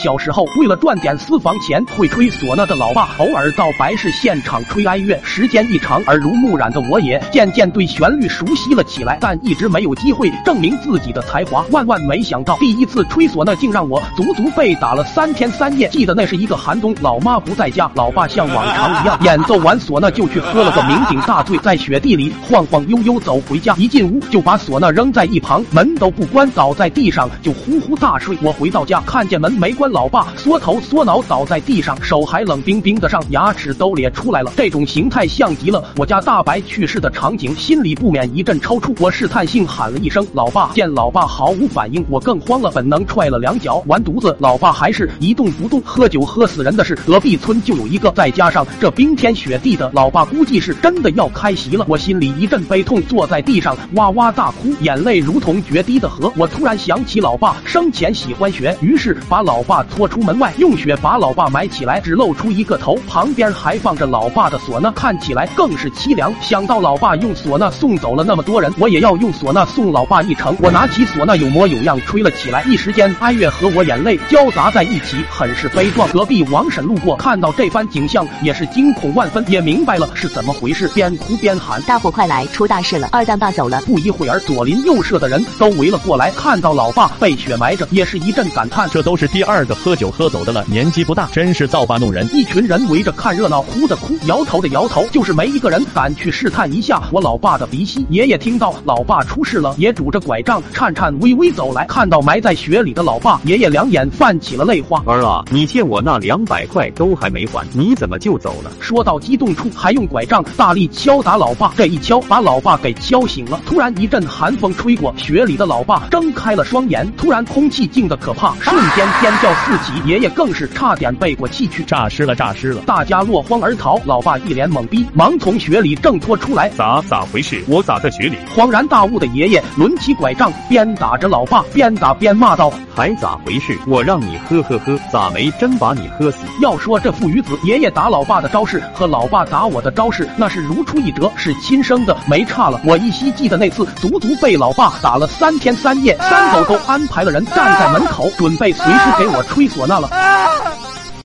小时候为了赚点私房钱，会吹唢呐的老爸偶尔到白事现场吹哀乐，时间一长，耳濡目染的我也渐渐对旋律熟悉了起来，但一直没有机会证明自己的才华。万万没想到，第一次吹唢呐竟让我足足被打了三天三夜。记得那是一个寒冬，老妈不在家，老爸像往常一样演奏完唢呐就去喝了个酩酊大醉，在雪地里晃晃悠悠走回家，一进屋就把唢呐扔在一旁，门都不关，倒在地上就呼呼大睡。我回到家，看见门没关，老爸缩头缩脑倒在地上，手还冷冰冰的，上牙齿都咧出来了。这种形态像极了我家大白去世的场景，心里不免一阵抽搐。我试探性喊了一声“老爸”，见老爸毫无反应，我更慌了，本能踹了两脚，完犊子，老爸还是一动不动。喝酒喝死人的是隔壁村就有一个，再加上这冰天雪地的，老爸估计是真的要开席了。我心里一阵悲痛，坐在地上哇哇大哭，眼泪如同决堤的河。我突然想起老爸生前喜欢雪，于是把老爸拖出门外，用雪把老爸埋起来，只露出一个头，旁边还放着老爸的唢呐，看起来更是凄凉。想到老爸用唢呐送走了那么多人，我也要用唢呐送老爸一程。我拿起唢呐，有模有样吹了起来，一时间哀乐和我眼泪交杂在一起，很是悲壮。隔壁王婶路过，看到这番景象，也是惊恐万分，也明白了是怎么回事，边哭边喊：“大伙快来，出大事了！二蛋爸走了！”不一会儿，左邻右舍的人都围了过来，看到老爸被雪埋着，也是一阵感叹：“这都是第二个喝酒喝走的了，年纪不大，真是造化弄人。”一群人围着看热闹，哭的哭，摇头的摇头，就是没一个人敢去试探一下我老爸的鼻息。爷爷听到老爸出事了，也拄着拐杖，颤颤巍巍走来，看到埋在雪里的老爸，爷爷两眼泛起了泪花。儿啊，你欠我那两百块都还没还，你怎么就走了？说到激动处，还用拐杖大力敲打老爸，这一敲把老爸给敲醒了。突然一阵寒风吹过，雪里的老爸睁开了双眼，突然空气静的可怕，瞬间尖叫四起，爷爷更是差点背过气去，诈尸了，诈尸了！大家落荒而逃，老爸一脸懵逼，忙从雪里挣脱出来。咋咋回事？我咋在雪里？恍然大悟的爷爷抡起拐杖，边打着老爸，边打边骂道：“还咋回事？我让你喝喝喝，咋没真把你喝死？”要说这父与子，爷爷打老爸的招式和老爸打我的招式，那是如出一辙，是亲生的，没差了。我依稀记得那次，足足被老爸打了三天三夜，三狗都安排了人站在门口，准备随时给我吹唢呐了。